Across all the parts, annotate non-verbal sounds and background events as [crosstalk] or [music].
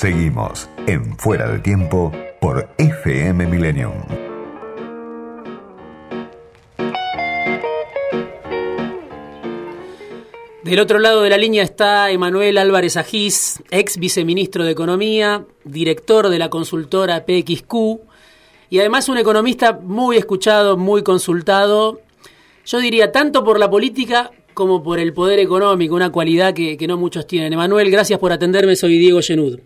Seguimos en Fuera de Tiempo por FM Millennium. Del otro lado de la línea está Emanuel Álvarez Agís, ex viceministro de Economía, director de la consultora PXQ y además un economista muy escuchado, muy consultado, yo diría tanto por la política como por el poder económico, una cualidad que, no muchos tienen. Emanuel, gracias por atenderme, soy Diego Genud.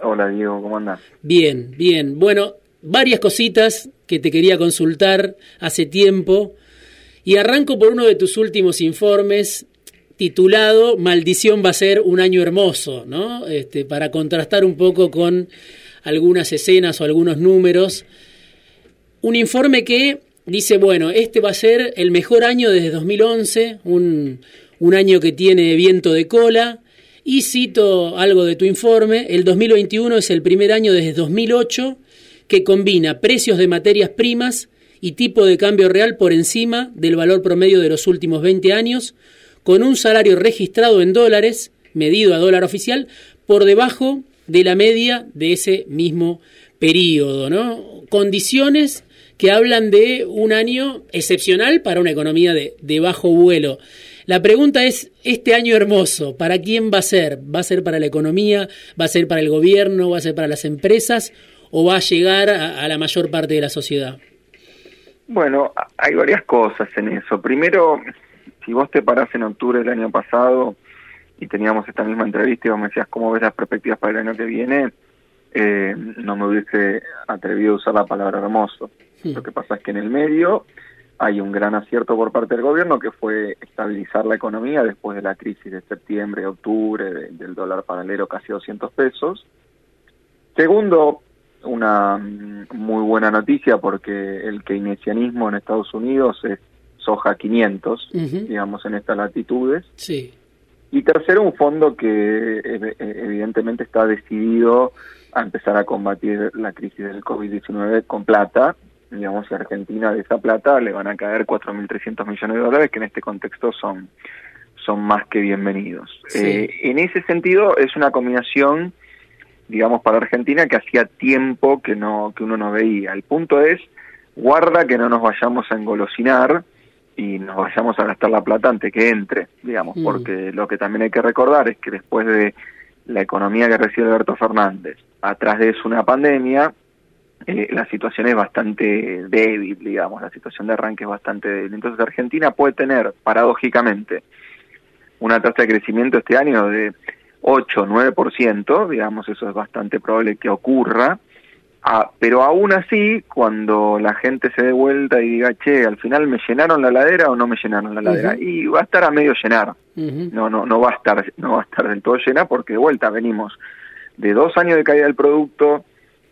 Hola Diego, ¿cómo andás? Bien, bien. Bueno, varias cositas que te quería consultar hace tiempo y arranco por uno de tus últimos informes titulado Maldición va a ser un año hermoso, ¿no? Este, para contrastar un poco con algunas escenas o algunos números. Un informe que dice, bueno, este va a ser el mejor año desde 2011, un, un año que tiene viento de cola. Y cito algo de tu informe, el 2021 es el primer año desde 2008 que combina precios de materias primas y tipo de cambio real por encima del valor promedio de los últimos 20 años, con un salario registrado en dólares, medido a dólar oficial, por debajo de la media de ese mismo periodo, ¿no? Condiciones que hablan de un año excepcional para una economía de, de bajo vuelo. La pregunta es, este año hermoso, ¿para quién va a ser? ¿Va a ser para la economía? ¿Va a ser para el gobierno? ¿Va a ser para las empresas? ¿O va a llegar a la mayor parte de la sociedad? Bueno, hay varias cosas en eso. Primero, si vos te parás en octubre del año pasado y teníamos esta misma entrevista y vos me decías cómo ves las perspectivas para el año que viene, eh, no me hubiese atrevido a usar la palabra hermoso. Lo que pasa es que en el medio hay un gran acierto por parte del gobierno que fue estabilizar la economía después de la crisis de septiembre, octubre, del dólar paralelo casi 200 pesos. Segundo, una mm, muy buena noticia porque el keynesianismo en Estados Unidos es soja 500, digamos, en estas latitudes. Sí. Y tercero, un fondo que evidentemente está decidido a empezar a combatir la crisis del COVID-19 con plata. Digamos, a Argentina de esa plata le van a caer 4.300 millones de dólares, que en este contexto son, son más que bienvenidos. Eh, en ese sentido, es una combinación, digamos, para Argentina que hacía tiempo que, no, que uno no veía. El punto es, guarda que no nos vayamos a engolosinar y nos vayamos a gastar la plata antes que entre, digamos, mm. porque lo que también hay que recordar es que después de la economía que recibe Alberto Fernández, atrás de eso una pandemia, eh, la situación es bastante débil, digamos, la situación de arranque es bastante débil. Entonces Argentina puede tener, paradójicamente, una tasa de crecimiento este año de 8, 9%, digamos, eso es bastante probable que ocurra, Ah, pero aún así, cuando la gente se dé vuelta y diga, che, al final me llenaron la ladera o no me llenaron la ladera, y va a estar a medio llenar. No, no, no va a estar, no va a estar del todo llena porque de vuelta venimos de dos años de caída del producto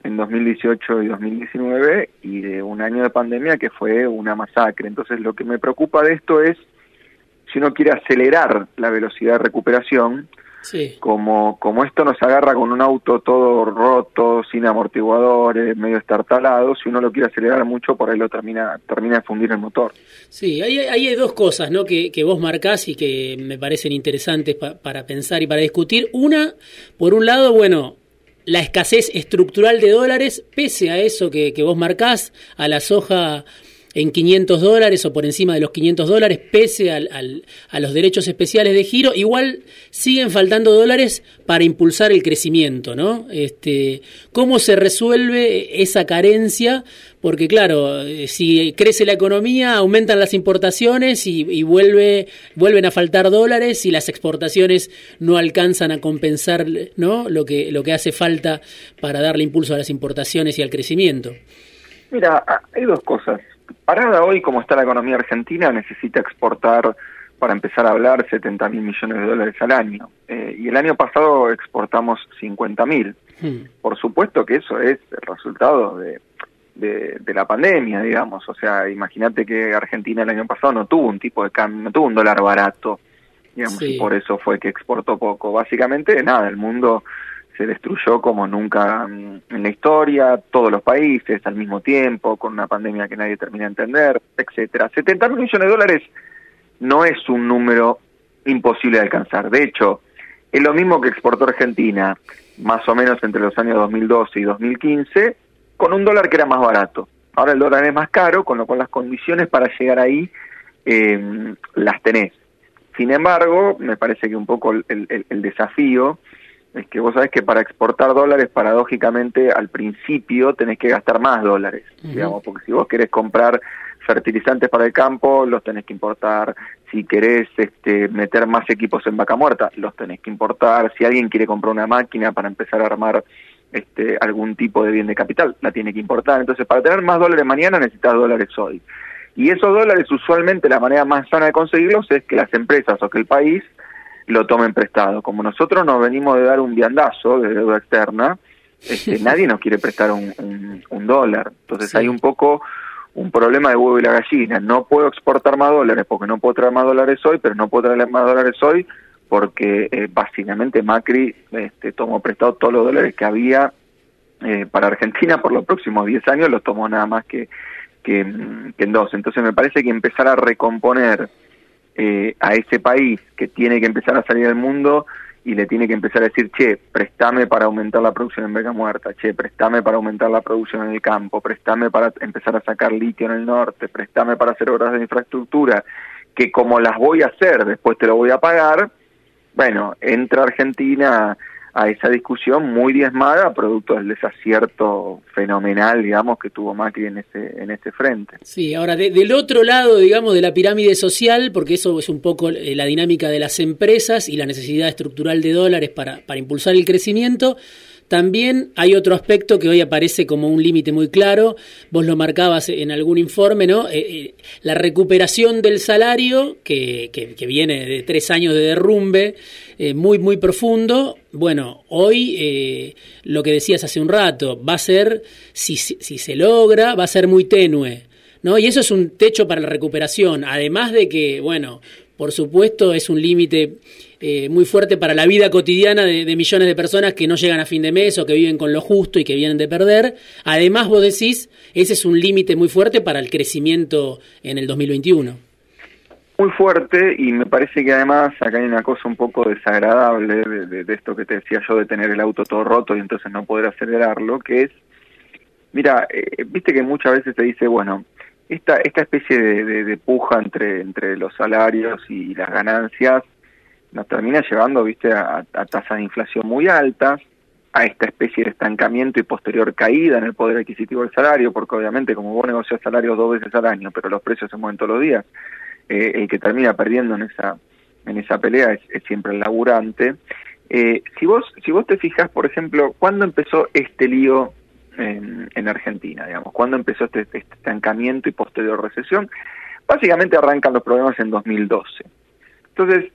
en 2018 y 2019 y de un año de pandemia que fue una masacre. Entonces, lo que me preocupa de esto es si uno quiere acelerar la velocidad de recuperación, como, como esto nos agarra con un auto todo roto, sin amortiguadores, medio estartalado, si uno lo quiere acelerar mucho, por ahí lo termina, termina de fundir el motor. Sí, ahí, hay dos cosas ¿no? que, que vos marcás y que me parecen interesantes para pensar y para discutir. Una, por un lado, bueno, la escasez estructural de dólares, pese a eso que, que vos marcás, a la soja en 500 dólares o por encima de los 500 dólares, pese al, a los derechos especiales de giro, igual siguen faltando dólares para impulsar el crecimiento, ¿no? Este, ¿Cómo se resuelve esa carencia? Porque claro, eh, si crece la economía, aumentan las importaciones y, vuelve, vuelven a faltar dólares y las exportaciones no alcanzan a compensar ¿no? lo, que, lo que hace falta para darle impulso a las importaciones y al crecimiento. Mira, hay dos cosas parada hoy como está la economía argentina necesita exportar para empezar a hablar 70 mil millones de dólares al año. Eh, y el año pasado exportamos 50 mil. Hmm. por supuesto que eso es el resultado de, de, la pandemia digamos. O sea imagínate que Argentina el año pasado no tuvo un tipo de cambio no tuvo un dólar barato digamos y por eso fue que exportó poco. Básicamente nada el mundo se destruyó como nunca mm, en la historia, todos los países al mismo tiempo, con una pandemia que nadie termina de entender, etcétera. 70 mil millones de dólares no es un número imposible de alcanzar. De hecho, Es lo mismo que exportó Argentina, más o menos entre los años 2012 y 2015, con un dólar que era más barato. Ahora el dólar es más caro, con lo cual las condiciones para llegar ahí eh, las tenés. Sin embargo, me parece que un poco el, el, desafío es que vos sabés que para exportar dólares, paradójicamente, al principio tenés que gastar más dólares, digamos, porque si vos querés comprar fertilizantes para el campo, los tenés que importar. Si querés este, meter más equipos en vaca muerta, los tenés que importar. Si alguien quiere comprar una máquina para empezar a armar este, algún tipo de bien de capital, la tiene que importar. Entonces, para tener más dólares mañana necesitas dólares hoy. Y esos dólares, usualmente, la manera más sana de conseguirlos es que las empresas o que el país lo tomen prestado. Como nosotros nos venimos de dar un viandazo de deuda externa, este, [laughs] nadie nos quiere prestar un, un, dólar. Entonces hay un poco un problema de huevo y la gallina. No puedo exportar más dólares porque no puedo traer más dólares hoy, pero no puedo traer más dólares hoy porque eh, básicamente Macri este, tomó prestado todos los dólares que había eh, para Argentina por los próximos 10 años, los tomó nada más que, que, que, en dos. Entonces me parece que empezar a recomponer eh, a ese país que tiene que empezar a salir del mundo y le tiene que empezar a decir, che, préstame para aumentar la producción en Vega Muerta, che, préstame para aumentar la producción en el campo, préstame para empezar a sacar litio en el norte, préstame para hacer obras de infraestructura, que como las voy a hacer, después te lo voy a pagar, bueno, entra Argentina a esa discusión muy diezmada producto del desacierto fenomenal, digamos, que tuvo Macri en ese, en ese frente. Sí, ahora del otro lado, digamos, de la pirámide social, porque eso es un poco eh, la dinámica de las empresas y la necesidad estructural de dólares para, para impulsar el crecimiento, también hay otro aspecto que hoy aparece como un límite muy claro, vos lo marcabas en algún informe, ¿no? Eh, eh, la recuperación del salario, que, que, viene de tres años de derrumbe eh, muy, muy profundo. Bueno, hoy lo que decías hace un rato, va a ser, si, si se logra, va a ser muy tenue. ¿No? Y eso es un techo para la recuperación, además de que, bueno, por supuesto es un límite eh, muy fuerte para la vida cotidiana de, millones de personas que no llegan a fin de mes o que viven con lo justo y que vienen de perder. Además, vos decís, ese es un límite muy fuerte para el crecimiento en el 2021. Muy fuerte y me parece que además acá hay una cosa un poco desagradable de, esto que te decía yo de tener el auto todo roto y entonces no poder acelerarlo, que es, mira, eh, viste que muchas veces te dice, bueno, esta, esta especie de, de, puja entre, entre los salarios y las ganancias nos termina llevando, viste, a, tasas de inflación muy altas, a esta especie de estancamiento y posterior caída en el poder adquisitivo del salario, porque obviamente como vos negocias salarios dos veces al año, pero los precios se mueven todos los días, eh, el que termina perdiendo en esa en esa pelea es, siempre el laburante. Eh, si vos si vos te fijas, por ejemplo, ¿cuándo empezó este lío en, en Argentina, digamos? ¿Cuándo empezó este, este estancamiento y posterior recesión? Básicamente arrancan los problemas en 2012. Entonces,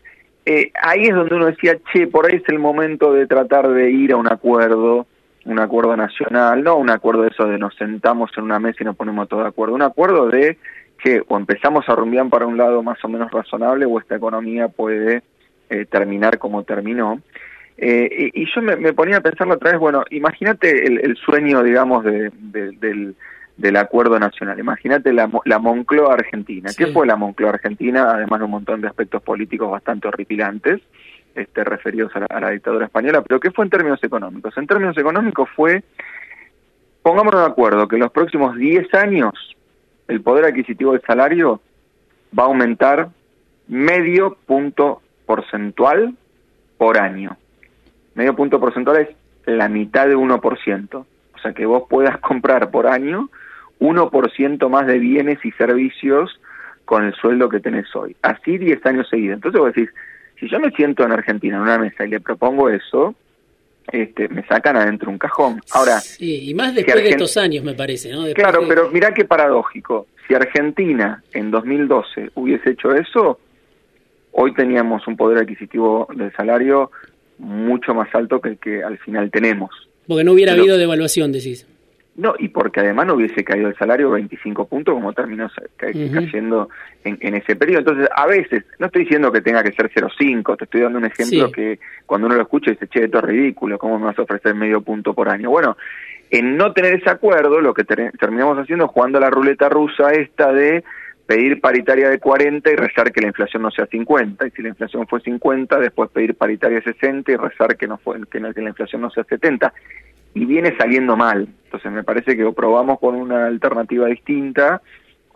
eh, ahí es donde uno decía, che, por ahí es el momento de tratar de ir a un acuerdo, un acuerdo nacional, no un acuerdo de eso de nos sentamos en una mesa y nos ponemos todos de acuerdo, un acuerdo de que o empezamos a rumbear para un lado más o menos razonable o esta economía puede eh, terminar como terminó. Eh, y, yo me, ponía a pensarlo otra vez, bueno, imagínate el, sueño, digamos, de, del del acuerdo nacional. Imagínate la, la Moncloa Argentina. ¿Qué fue la Moncloa Argentina? Además de un montón de aspectos políticos bastante horripilantes, este, referidos a la, dictadura española, pero ¿qué fue en términos económicos? En términos económicos fue, pongámonos de acuerdo, que en los próximos 10 años el poder adquisitivo del salario va a aumentar medio punto porcentual por año. Medio punto porcentual es la mitad de 1%. O sea, que vos puedas comprar por año 1% más de bienes y servicios con el sueldo que tenés hoy. Así 10 años seguidos. Entonces vos decís, si yo me siento en Argentina en una mesa y le propongo eso, este, me sacan adentro un cajón. Ahora, sí, y más después de estos años me parece, ¿no? claro, pero mirá qué paradójico. Si Argentina en 2012 hubiese hecho eso, hoy teníamos un poder adquisitivo del salario mucho más alto que el que al final tenemos. Porque no hubiera habido devaluación, decís. No, y porque además no hubiese caído el salario 25 puntos como terminó cayendo en, ese periodo. Entonces, a veces, no estoy diciendo que tenga que ser 0,5, te estoy dando un ejemplo que cuando uno lo escucha dice, che, esto es ridículo, ¿cómo me vas a ofrecer medio punto por año? Bueno, en no tener ese acuerdo, lo que terminamos haciendo es jugando la ruleta rusa esta de pedir paritaria de 40 y rezar que la inflación no sea 50, y si la inflación fue 50, después pedir paritaria de 60 y rezar que no fue que, la inflación no sea 70. Y viene saliendo mal. Entonces me parece que o probamos con una alternativa distinta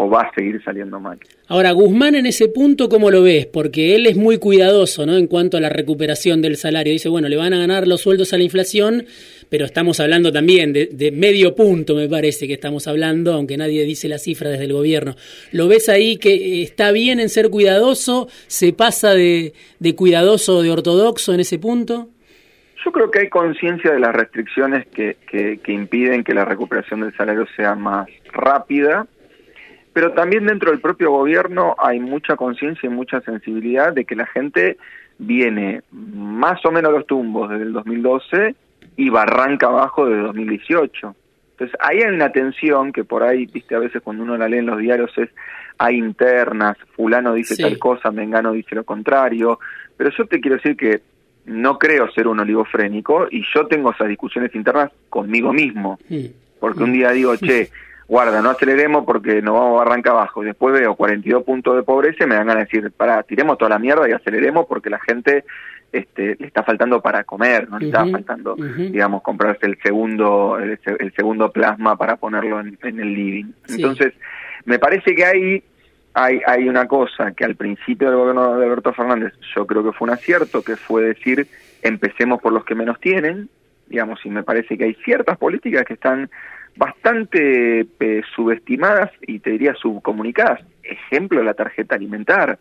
o va a seguir saliendo mal. Ahora, Guzmán en ese punto, ¿cómo lo ves? Porque él es muy cuidadoso, ¿no? En cuanto a la recuperación del salario. Dice, bueno, le van a ganar los sueldos a la inflación, pero estamos hablando también de, medio punto, me parece que estamos hablando, aunque nadie dice la cifra desde el gobierno. ¿Lo ves ahí que está bien en ser cuidadoso? ¿Se pasa de, de cuidadoso de ortodoxo en ese punto? Yo creo que hay conciencia de las restricciones que, que, que impiden que la recuperación del salario sea más rápida pero también dentro del propio gobierno hay mucha conciencia y mucha sensibilidad de que la gente viene más o menos los tumbos desde el 2012 y barranca abajo desde 2018. Entonces, ahí hay una tensión que por ahí, viste, a veces cuando uno la lee en los diarios es, hay internas, fulano dice tal cosa, mengano dice lo contrario, pero yo te quiero decir que no creo ser un oligofrénico y yo tengo esas discusiones internas conmigo mismo, porque un día digo, che, guarda, no aceleremos porque nos vamos a arrancar abajo. Y después veo 42 puntos de pobreza y me dan ganas de decir, para, tiremos toda la mierda y aceleremos porque la gente este, le está faltando para comer, no le está faltando, digamos, comprarse el segundo, el, segundo plasma para ponerlo en, el living. Entonces, me parece que hay, hay, hay una cosa que al principio del gobierno de Alberto Fernández yo creo que fue un acierto, que fue decir, empecemos por los que menos tienen, digamos, y me parece que hay ciertas políticas que están bastante eh, subestimadas y te diría subcomunicadas. Ejemplo, la tarjeta alimentar,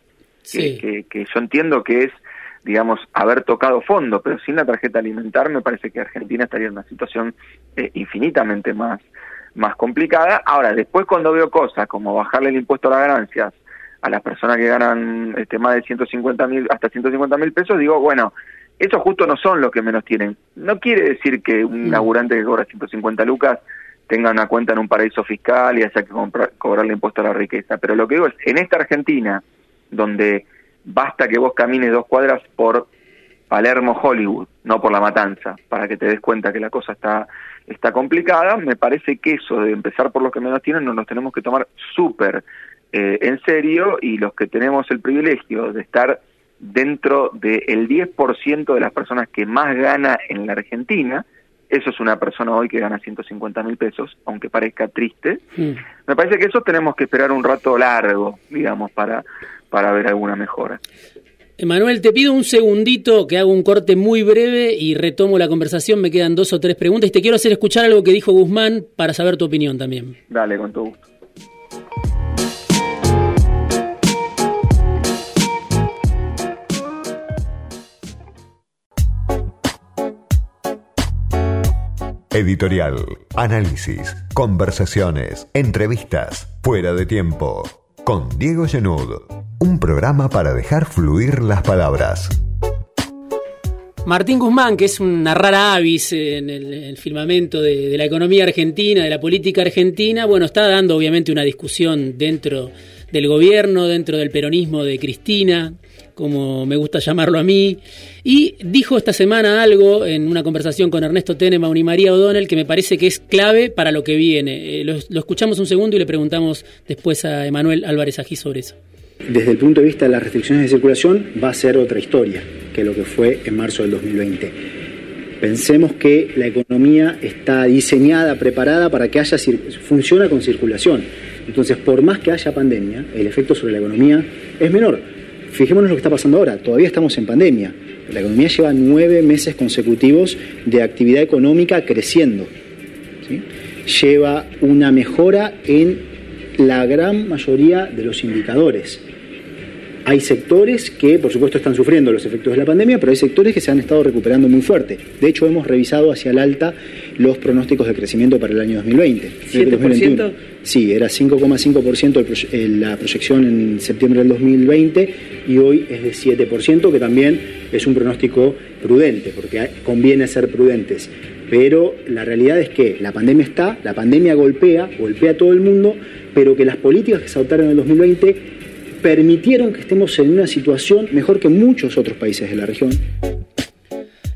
que, que, yo entiendo que es, digamos, haber tocado fondo, pero sin la tarjeta alimentar me parece que Argentina estaría en una situación eh, infinitamente más, más complicada. Ahora, después cuando veo cosas como bajarle el impuesto a las ganancias a las personas que ganan este, más de 150 mil, hasta 150 mil pesos, digo, bueno, esos justo no son los que menos tienen. No quiere decir que un mm. laburante que cobra 150 lucas tenga una cuenta en un paraíso fiscal y haya que comprar, cobrarle impuesto a la riqueza. Pero lo que digo es, en esta Argentina, donde basta que vos camines dos cuadras por Palermo, Hollywood, no por la matanza, para que te des cuenta que la cosa está, está complicada, me parece que eso de empezar por los que menos tienen, nos los tenemos que tomar súper eh, en serio y los que tenemos el privilegio de estar dentro del 10% de las personas que más gana en la Argentina, eso es una persona hoy que gana 150 mil pesos, aunque parezca triste. Me parece que eso tenemos que esperar un rato largo, digamos, para, para ver alguna mejora. Emanuel, te pido un segundito que hago un corte muy breve y retomo la conversación. Me quedan dos o tres preguntas y te quiero hacer escuchar algo que dijo Guzmán para saber tu opinión también. Dale, con todo gusto. Editorial, análisis, conversaciones, entrevistas, fuera de tiempo. Con Diego Genud, un programa para dejar fluir las palabras. Martín Guzmán, que es una rara avis en el, firmamento de, la economía argentina, de la política argentina, bueno, está dando obviamente una discusión dentro del gobierno, dentro del peronismo de Cristina, como me gusta llamarlo a mí, y dijo esta semana algo en una conversación con Ernesto Tenema y María O'Donnell que me parece que es clave para lo que viene. Eh, lo, escuchamos un segundo y le preguntamos después a Emanuel Álvarez Ají sobre eso. Desde el punto de vista de las restricciones de circulación va a ser otra historia que lo que fue en marzo del 2020. Pensemos que la economía está diseñada, preparada para que haya funciona con circulación. Entonces, por más que haya pandemia, el efecto sobre la economía es menor Fijémonos lo que está pasando ahora, todavía estamos en pandemia. La economía lleva nueve meses consecutivos de actividad económica creciendo. Lleva una mejora en la gran mayoría de los indicadores. Hay sectores que, por supuesto, están sufriendo los efectos de la pandemia, pero hay sectores que se han estado recuperando muy fuerte. De hecho, hemos revisado hacia el alta los pronósticos de crecimiento para el año 2020. ¿7%? Sí, era 5,5% eh, la proyección en septiembre del 2020 y hoy es de 7%, que también es un pronóstico prudente, porque conviene ser prudentes. Pero la realidad es que la pandemia está, la pandemia golpea, golpea a todo el mundo, pero que las políticas que se adoptaron en el 2020 permitieron que estemos en una situación mejor que muchos otros países de la región.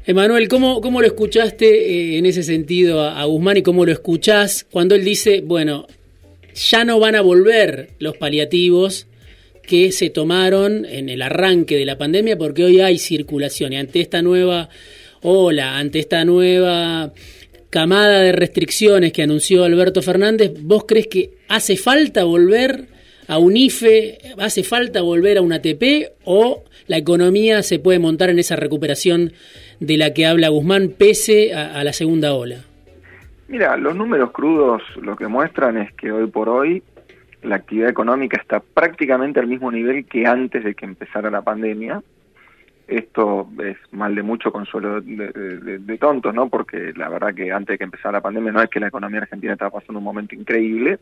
Emanuel, ¿cómo, ¿cómo, lo escuchaste eh, en ese sentido a, Guzmán y cómo lo escuchás cuando él dice, bueno, ya no van a volver los paliativos que se tomaron en el arranque de la pandemia porque hoy hay circulación y ante esta nueva ola, ante esta nueva camada de restricciones que anunció Alberto Fernández, ¿vos crees que hace falta volver a un IFE, hace falta volver a un ATP o la economía se puede montar en esa recuperación de la que habla Guzmán pese a, la segunda ola? Mira, los números crudos lo que muestran es que hoy por hoy la actividad económica está prácticamente al mismo nivel que antes de que empezara la pandemia. Esto es mal de mucho consuelo de, tontos, ¿no? Porque la verdad que antes de que empezara la pandemia no es que la economía argentina estaba pasando un momento increíble,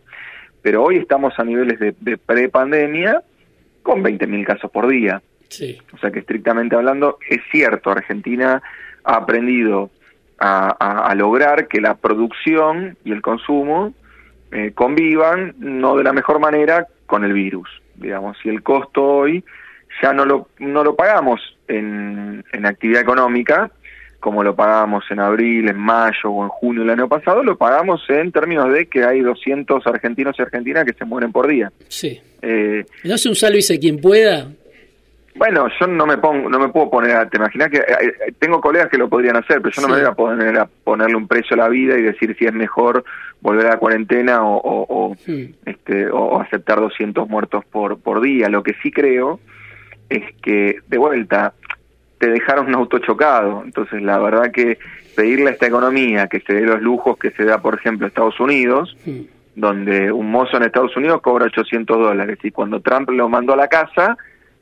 pero hoy estamos a niveles de, de pre-pandemia con 20.000 casos por día. Sí. O sea que estrictamente hablando, es cierto, Argentina ha aprendido a, lograr que la producción y el consumo eh, convivan no de la mejor manera con el virus. Digamos, si el costo hoy ya no lo, no lo pagamos en, en actividad económica, como lo pagamos en abril, en mayo o en junio del año pasado, lo pagamos en términos de que hay 200 argentinos y argentinas que se mueren por día. Sí. Eh, ¿No es un sálvese quien pueda? Bueno, yo no me pongo, no me puedo poner a, te imaginas que eh, eh, tengo colegas que lo podrían hacer, pero yo no me voy a poner a ponerle un precio a la vida y decir si es mejor volver a la cuarentena o, o, este, o aceptar 200 muertos por, por día. Lo que sí creo es que, de vuelta, te dejaron un auto chocado. Entonces, la verdad que pedirle a esta economía que se dé los lujos que se da, por ejemplo, Estados Unidos, donde un mozo en Estados Unidos cobra 800 dólares y cuando Trump lo mandó a la casa,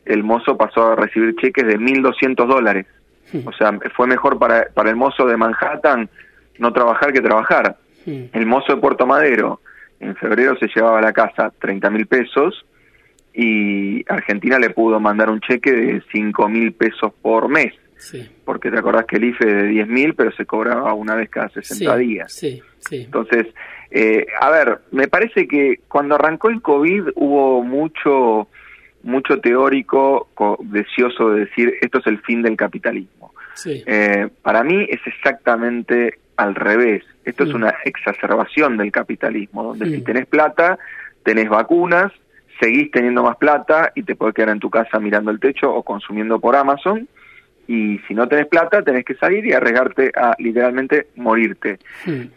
el mozo pasó a recibir cheques de 1.200 dólares. O sea, fue mejor para, para el mozo de Manhattan no trabajar que trabajar. El mozo de Puerto Madero en febrero se llevaba a la casa 30 mil pesos y Argentina le pudo mandar un cheque de 5 mil pesos por mes. Porque te acordás que el IFE de 10 mil, pero se cobraba una vez cada 60 días. Entonces, eh, a ver, me parece que cuando arrancó el COVID hubo mucho mucho teórico deseoso de decir esto es el fin del capitalismo. Eh, para mí es exactamente al revés. Esto es mm. una exacerbación del capitalismo, donde si tenés plata, tenés vacunas, seguís teniendo más plata y te puedes quedar en tu casa mirando el techo o consumiendo por Amazon. Y si no tenés plata, tenés que salir y arriesgarte a literalmente morirte.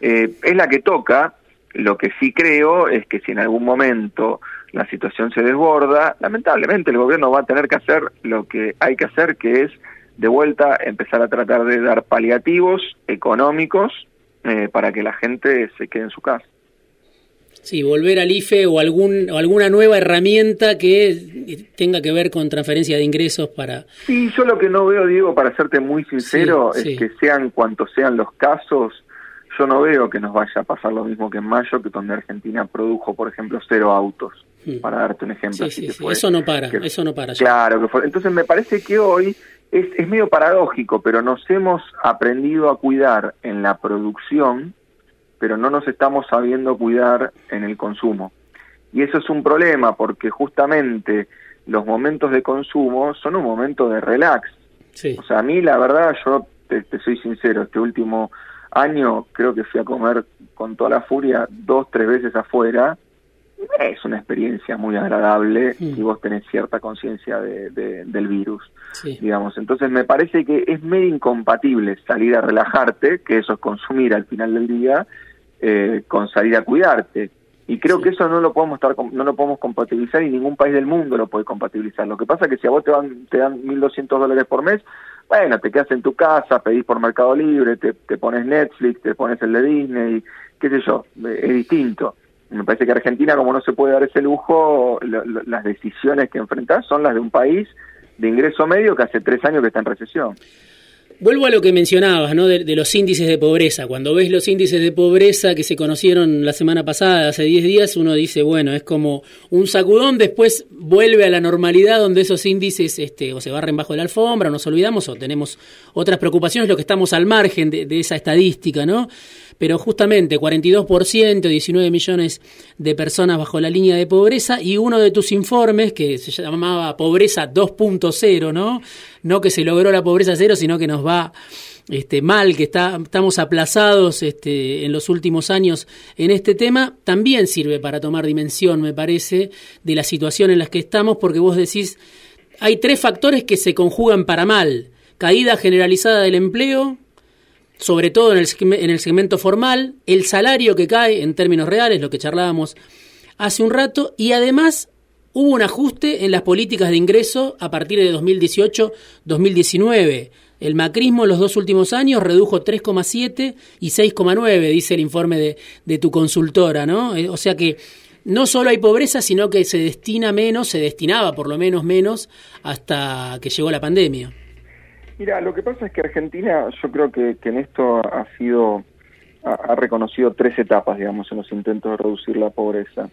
Eh, es la que toca. Lo que sí creo es que si en algún momento la situación se desborda, lamentablemente el gobierno va a tener que hacer lo que hay que hacer, que es de vuelta empezar a tratar de dar paliativos económicos eh, para que la gente se quede en su casa. Sí, volver al IFE o, algún, o alguna nueva herramienta que tenga que ver con transferencia de ingresos para... Sí, yo lo que no veo, Diego, para serte muy sincero, es que sean cuantos sean los casos, yo no veo que nos vaya a pasar lo mismo que en mayo, que donde Argentina produjo, por ejemplo, cero autos. Hmm. para darte un ejemplo. Sí, sí, eso no para, eso no para. Claro, que fue, entonces me parece que hoy es, es medio paradójico, pero nos hemos aprendido a cuidar en la producción, pero no nos estamos sabiendo cuidar en el consumo. Y eso es un problema porque justamente los momentos de consumo son un momento de relax. O sea, a mí la verdad, yo te, te soy sincero, este último año creo que fui a comer con toda la furia dos, tres veces afuera es una experiencia muy agradable si vos tenés cierta conciencia de, del virus, digamos. Entonces me parece que es medio incompatible salir a relajarte, que eso es consumir al final del día, eh, con salir a cuidarte. Y creo que eso no lo podemos estar no lo podemos compatibilizar y ningún país del mundo lo puede compatibilizar. Lo que pasa es que si a vos te, van, te dan 1.200 dólares por mes, bueno, te quedas en tu casa, pedís por Mercado Libre, te, te pones Netflix, te pones el de Disney, qué sé yo, es distinto me parece que Argentina, como no se puede dar ese lujo, las decisiones que enfrentar son las de un país de ingreso medio que hace tres años que está en recesión. Vuelvo a lo que mencionabas, ¿no? De, los índices de pobreza. Cuando ves los índices de pobreza que se conocieron la semana pasada, hace 10 días, uno dice, bueno, es como un sacudón, después vuelve a la normalidad donde esos índices este, o se barren bajo la alfombra, o nos olvidamos, o tenemos otras preocupaciones, lo que estamos al margen de, de esa estadística, ¿no? pero justamente 42%, 19 millones de personas bajo la línea de pobreza y uno de tus informes que se llamaba Pobreza 2.0, ¿no? No que se logró la pobreza cero, sino que nos va este, mal, que está, estamos aplazados este, en los últimos años en este tema, también sirve para tomar dimensión, me parece, de la situación en la que estamos, porque vos decís, hay tres factores que se conjugan para mal. Caída generalizada del empleo, sobre todo en el, en el segmento formal, el salario que cae en términos reales, lo que charlábamos hace un rato, y además hubo un ajuste en las políticas de ingreso a partir de 2018-2019. El macrismo en los dos últimos años redujo 3,7 y 6,9, dice el informe de, de, tu consultora, ¿no? Eh, o sea que no solo hay pobreza, sino que se destina menos, se destinaba por lo menos menos hasta que llegó la pandemia. Mira, lo que pasa es que Argentina, yo creo que, en esto ha sido, ha, reconocido tres etapas, digamos, en los intentos de reducir la pobreza.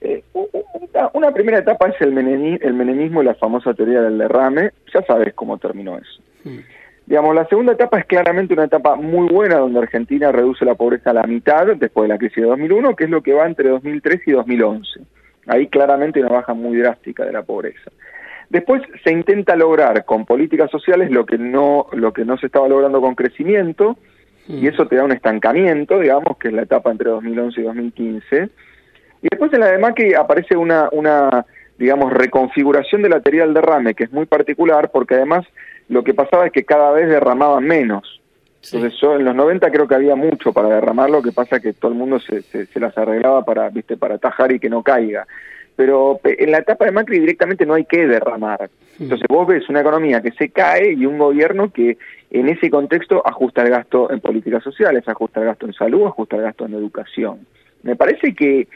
Eh, una, una, primera etapa es el, meneni, el menemismo y la famosa teoría del derrame, ya sabes cómo terminó eso. Mm. Digamos, la segunda etapa es claramente una etapa muy buena donde Argentina reduce la pobreza a la mitad después de la crisis de 2001, que es lo que va entre 2003 y 2011. Ahí claramente una baja muy drástica de la pobreza. Después se intenta lograr con políticas sociales lo que no lo que no se estaba logrando con crecimiento y eso te da un estancamiento, digamos, que es la etapa entre 2011 y 2015. Y después en la de Macri aparece una una digamos reconfiguración de la teoría del derrame que es muy particular porque además lo que pasaba es que cada vez derramaban menos. Entonces yo en los 90 creo que había mucho para derramar, lo que pasa que todo el mundo se, se, se, las arreglaba para, viste, para atajar y que no caiga. Pero en la etapa de Macri directamente no hay que derramar. Entonces vos ves una economía que se cae y un gobierno que en ese contexto ajusta el gasto en políticas sociales, ajusta el gasto en salud, ajusta el gasto en educación. Me parece que,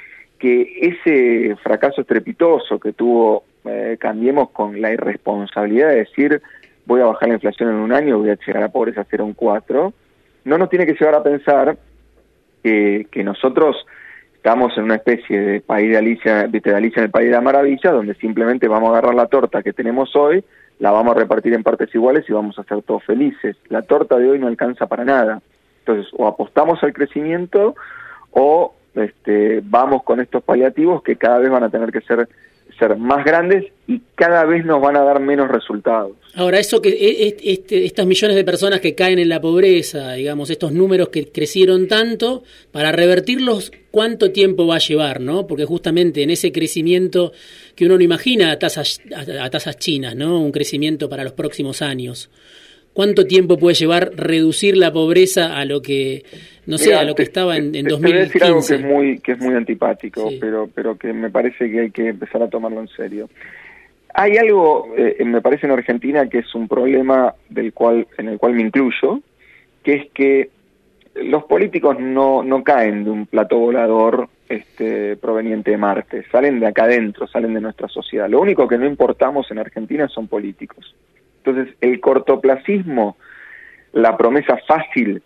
que ese fracaso estrepitoso que tuvo eh, Cambiemos con la irresponsabilidad de decir voy a bajar la inflación en un año, voy a llegar a pobreza a ser un 4, no nos tiene que llevar a pensar que, que nosotros estamos en una especie de país de Alicia, de Alicia en el país de la maravilla, donde simplemente vamos a agarrar la torta que tenemos hoy, la vamos a repartir en partes iguales y vamos a ser todos felices. La torta de hoy no alcanza para nada. Entonces, o apostamos al crecimiento o este, vamos con estos paliativos que cada vez van a tener que ser ser más grandes y cada vez nos van a dar menos resultados. Ahora, eso que e, e, este, estas millones de personas que caen en la pobreza, digamos, estos números que crecieron tanto, para revertirlos, ¿cuánto tiempo va a llevar, no? Porque justamente en ese crecimiento que uno no imagina a tasas, a tasas chinas, ¿no? Un crecimiento para los próximos años. ¿Cuánto tiempo puede llevar reducir la pobreza a lo que, no sé, Mira, a lo que estaba en, en 2015? Te voy a decir algo que es muy, que es muy antipático, sí. pero, pero que me parece que hay que empezar a tomarlo en serio. Hay algo, eh, me parece en Argentina, que es un problema del cual, en el cual me incluyo, que es que los políticos no, no caen de un plato volador este, proveniente de Marte, salen de acá adentro, salen de nuestra sociedad. Lo único que no importamos en Argentina son políticos. Entonces, el cortoplacismo, la promesa fácil,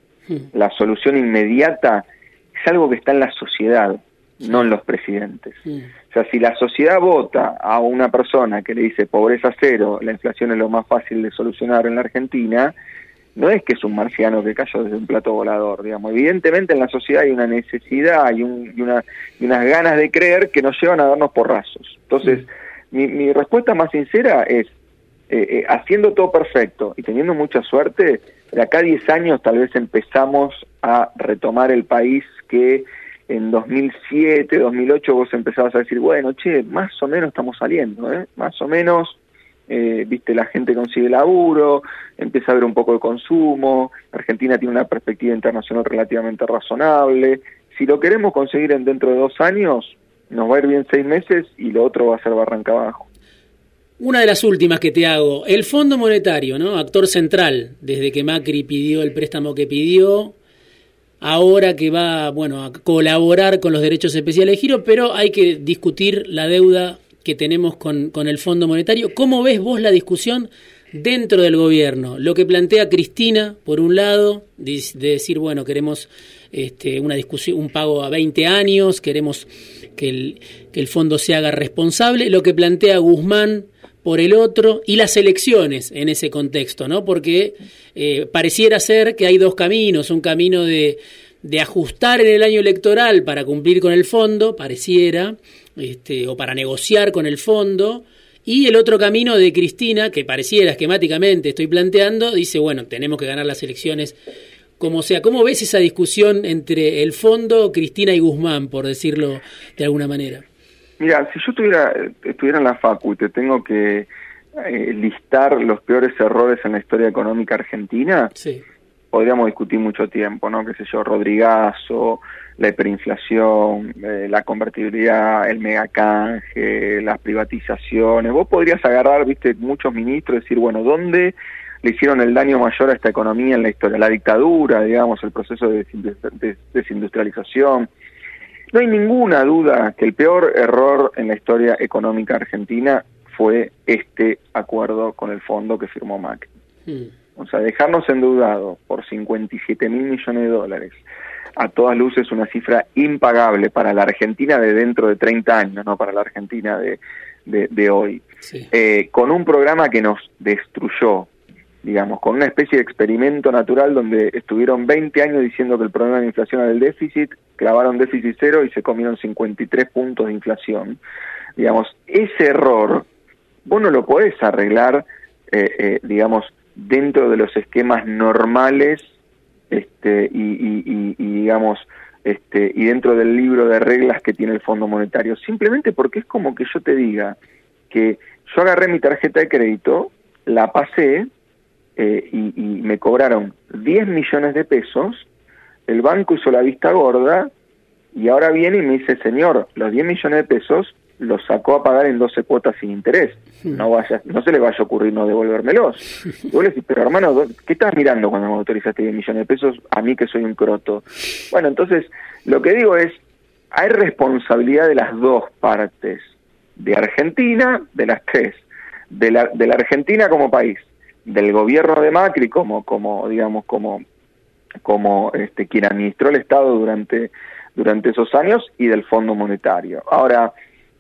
la solución inmediata, es algo que está en la sociedad, no en los presidentes. O sea, si la sociedad vota a una persona que le dice pobreza cero, la inflación es lo más fácil de solucionar en la Argentina, no es que es un marciano que cayó desde un plato volador, digamos. Evidentemente en la sociedad hay una necesidad y, un, y, una, y unas ganas de creer que nos llevan a darnos porrazos. Entonces, mi, mi respuesta más sincera es, eh, eh, haciendo todo perfecto y teniendo mucha suerte, de acá a 10 años tal vez empezamos a retomar el país que en 2007, 2008 vos empezabas a decir, bueno, che, más o menos estamos saliendo, ¿eh? más o menos, viste, la gente consigue laburo, empieza a haber un poco de consumo, Argentina tiene una perspectiva internacional relativamente razonable, si lo queremos conseguir en dentro de dos años, nos va a ir bien seis meses y lo otro va a ser barranca abajo. Una de las últimas que te hago, el Fondo Monetario, ¿no? Actor central, desde que Macri pidió el préstamo que pidió, ahora que va, bueno, a colaborar con los derechos especiales de giro, pero hay que discutir la deuda que tenemos con, con el Fondo Monetario. ¿Cómo ves vos la discusión dentro del gobierno? Lo que plantea Cristina, por un lado, de, de decir, bueno, queremos este, una discusión, un pago a 20 años, queremos que el, que el fondo se haga responsable. Lo que plantea Guzmán, por el otro y las elecciones en ese contexto, ¿no? Porque eh, pareciera ser que hay dos caminos, un camino de, de, ajustar en el año electoral para cumplir con el fondo, pareciera, este, o para negociar con el fondo, Y el otro camino de Cristina, que pareciera esquemáticamente estoy planteando, dice, bueno, tenemos que ganar las elecciones como sea. ¿Cómo ves esa discusión entre el fondo, Cristina y Guzmán, por decirlo de alguna manera? Mira, si yo estuviera, estuviera en la facu y te tengo que eh, listar los peores errores en la historia económica argentina, Sí. podríamos discutir mucho tiempo, ¿no? Qué sé yo, Rodrigazo, la hiperinflación, eh, la convertibilidad, el megacanje, las privatizaciones. Vos podrías agarrar, viste, muchos ministros y decir, bueno, ¿dónde le hicieron el daño mayor a esta economía en la historia? La dictadura, digamos, el proceso de desindustrialización. No hay ninguna duda que el peor error en la historia económica argentina fue este acuerdo con el fondo que firmó Macri. Mm. O sea, dejarnos endeudados por 57 mil millones de dólares, a todas luces una cifra impagable para la Argentina de dentro de 30 años, no para la Argentina de, de, de hoy, Sí. eh, con un programa que nos destruyó, digamos, con una especie de experimento natural donde estuvieron 20 años diciendo que el problema de la inflación era el déficit, clavaron déficit cero y se comieron 53 puntos de inflación. Digamos, ese error vos no lo podés arreglar, eh, eh, digamos, dentro de los esquemas normales este, y, y- digamos, este, y dentro del libro de reglas que tiene el Fondo Monetario, simplemente porque es como que yo te diga que yo agarré mi tarjeta de crédito, la pasé eh, y, y me cobraron 10 millones de pesos, el banco hizo la vista gorda y ahora viene y me dice, señor, los 10 millones de pesos los sacó a pagar en 12 cuotas sin interés. No vaya, no se le vaya a ocurrir no devolvérmelos. Y vos le decís, pero hermano, ¿dó- ¿qué estás mirando cuando me autorizaste 10 millones de pesos a mí que soy un croto? Bueno, entonces, lo que digo es, hay responsabilidad de las dos partes, de Argentina, de las tres, de la, de la Argentina como país, del gobierno de Macri como, como digamos, como, como este, quien administró el Estado durante, durante esos años y del Fondo Monetario. Ahora,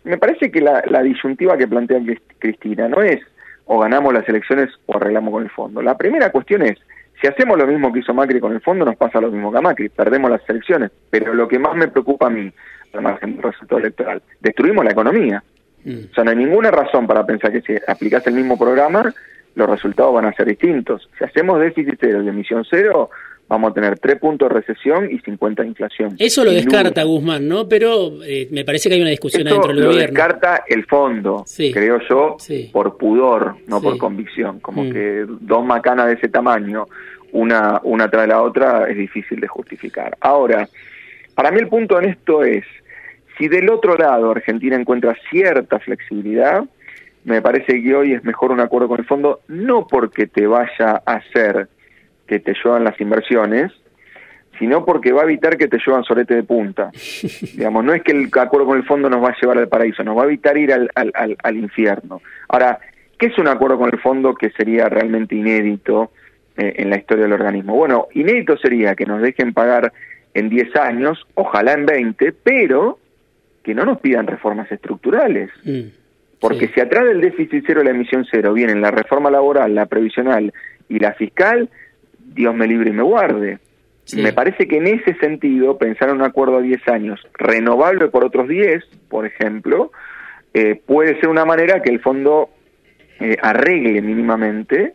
me parece que la, la disyuntiva que plantea Cris- Cristina no es o ganamos las elecciones o arreglamos con el fondo. La primera cuestión es, si hacemos lo mismo que hizo Macri con el fondo, nos pasa lo mismo que a Macri, perdemos las elecciones. Pero lo que más me preocupa a mí, al margen del resultado electoral, destruimos la economía. Mm. O sea, no hay ninguna razón para pensar que si aplicas el mismo programa, los resultados van a ser distintos. Si hacemos déficit cero y emisión cero, vamos a tener 3 puntos de recesión y 50 de inflación. Eso lo descarta. Guzmán, ¿no? Pero eh, me parece que hay una discusión Esto dentro del lo gobierno. descarta el fondo, Sí. creo yo, Sí. por pudor, no Sí. por convicción. Como Mm. que dos macanas de ese tamaño, una, una tras la otra, es difícil de justificar. Ahora, para mí el punto en esto es, si del otro lado Argentina encuentra cierta flexibilidad, me parece que hoy es mejor un acuerdo con el fondo, no porque te vaya a hacer que te llevan las inversiones, sino porque va a evitar que te llevan solete de punta. [laughs] Digamos, no es que el acuerdo con el fondo nos va a llevar al paraíso, nos va a evitar ir al, al, al, al infierno. Ahora, ¿qué es un acuerdo con el fondo que sería realmente inédito eh, en la historia del organismo? Bueno, inédito sería que nos dejen pagar en 10 años, ojalá en 20, pero que no nos pidan reformas estructurales. Mm. Porque Sí. si atrás del déficit cero y la emisión cero vienen la reforma laboral, la previsional y la fiscal, Dios me libre y me guarde. Sí. Me parece que en ese sentido, pensar en un acuerdo a 10 años, renovable por otros 10, por ejemplo, eh, puede ser una manera que el fondo eh, arregle mínimamente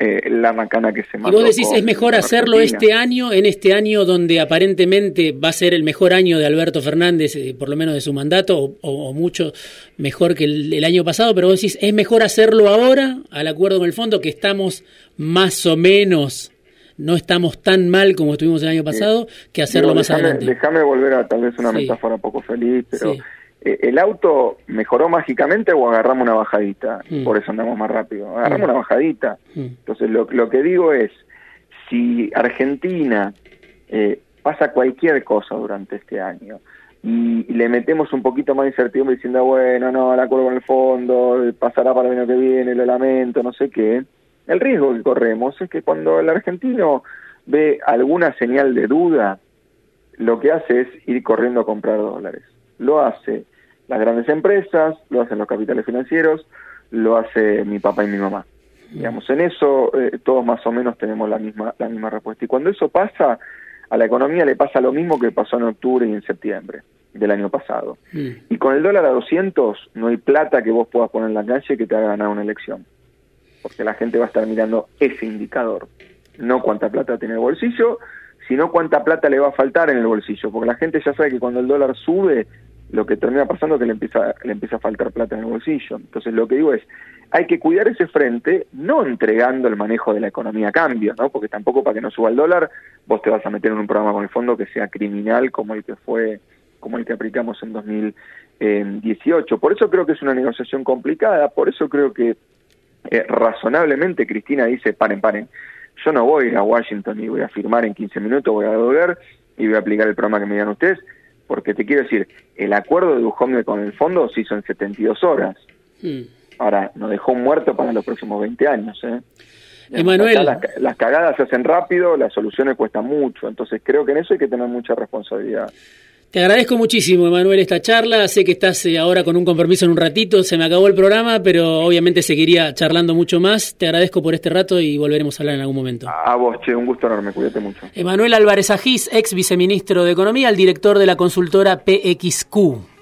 eh, la macana que se Y vos decís, es mejor hacerlo Argentina. este año, en este año donde aparentemente va a ser el mejor año de Alberto Fernández, eh, por lo menos de su mandato, o, mucho mejor que el, el año pasado, pero vos decís, es mejor hacerlo ahora, al acuerdo con el fondo, que estamos más o menos, no estamos tan mal como estuvimos el año pasado, que hacerlo Digo, más adelante. Déjame volver a tal vez una Sí. metáfora poco feliz, pero Sí. Eh, ¿el auto mejoró mágicamente o agarramos una bajadita? Mm. Por eso andamos más rápido. Agarramos Mm. una bajadita. Mm. Entonces lo, lo que digo es, si Argentina eh, pasa cualquier cosa durante este año y, y le metemos un poquito más de incertidumbre diciendo, bueno, no, el acuerdo con el fondo, pasará para el año que viene, lo lamento, no sé qué, el riesgo que corremos es que cuando el argentino ve alguna señal de duda, lo que hace es ir corriendo a comprar dólares. Lo hace las grandes empresas, lo hacen los capitales financieros, lo hace mi papá y mi mamá. Digamos, en eso eh, todos más o menos tenemos la misma, la misma respuesta. Y cuando eso pasa, a la economía le pasa lo mismo que pasó en octubre y en septiembre. del año pasado. Mm. Y con el dólar a 200 no hay plata que vos puedas poner en la calle que te haga ganar una elección. Porque la gente va a estar mirando ese indicador. No cuánta plata tiene el bolsillo, sino cuánta plata le va a faltar en el bolsillo. Porque la gente ya sabe que cuando el dólar sube, lo que termina pasando es que le empieza, le empieza a faltar plata en el bolsillo. Entonces lo que digo es, hay que cuidar ese frente, no entregando el manejo de la economía a cambio, ¿no? Porque tampoco para que no suba el dólar, vos te vas a meter en un programa con el fondo que sea criminal como el que fue, como el que aplicamos en 2018. Por eso creo que es una negociación complicada, por eso creo que eh, razonablemente Cristina dice, paren, paren, yo no voy a Washington y voy a firmar en 15 minutos, voy a volver y voy a aplicar el programa que me digan ustedes, porque te quiero decir, el acuerdo de Dujovne con el fondo se hizo en 72 horas. Hmm. Ahora, nos dejó muerto para los próximos 20 años. ¿eh? Emanuel. Las, cagadas se hacen rápido, las soluciones cuestan mucho, entonces creo que en eso hay que tener mucha responsabilidad. Te agradezco muchísimo, Emanuel, esta charla. Sé que estás eh, ahora con un compromiso en un ratito. Se me acabó el programa, pero obviamente seguiría charlando mucho más. Te agradezco por este rato y volveremos a hablar en algún momento. A vos, che, un gusto enorme. Cuídate mucho. Emanuel Álvarez Agís, ex viceministro de Economía, el director de la consultora PXQ.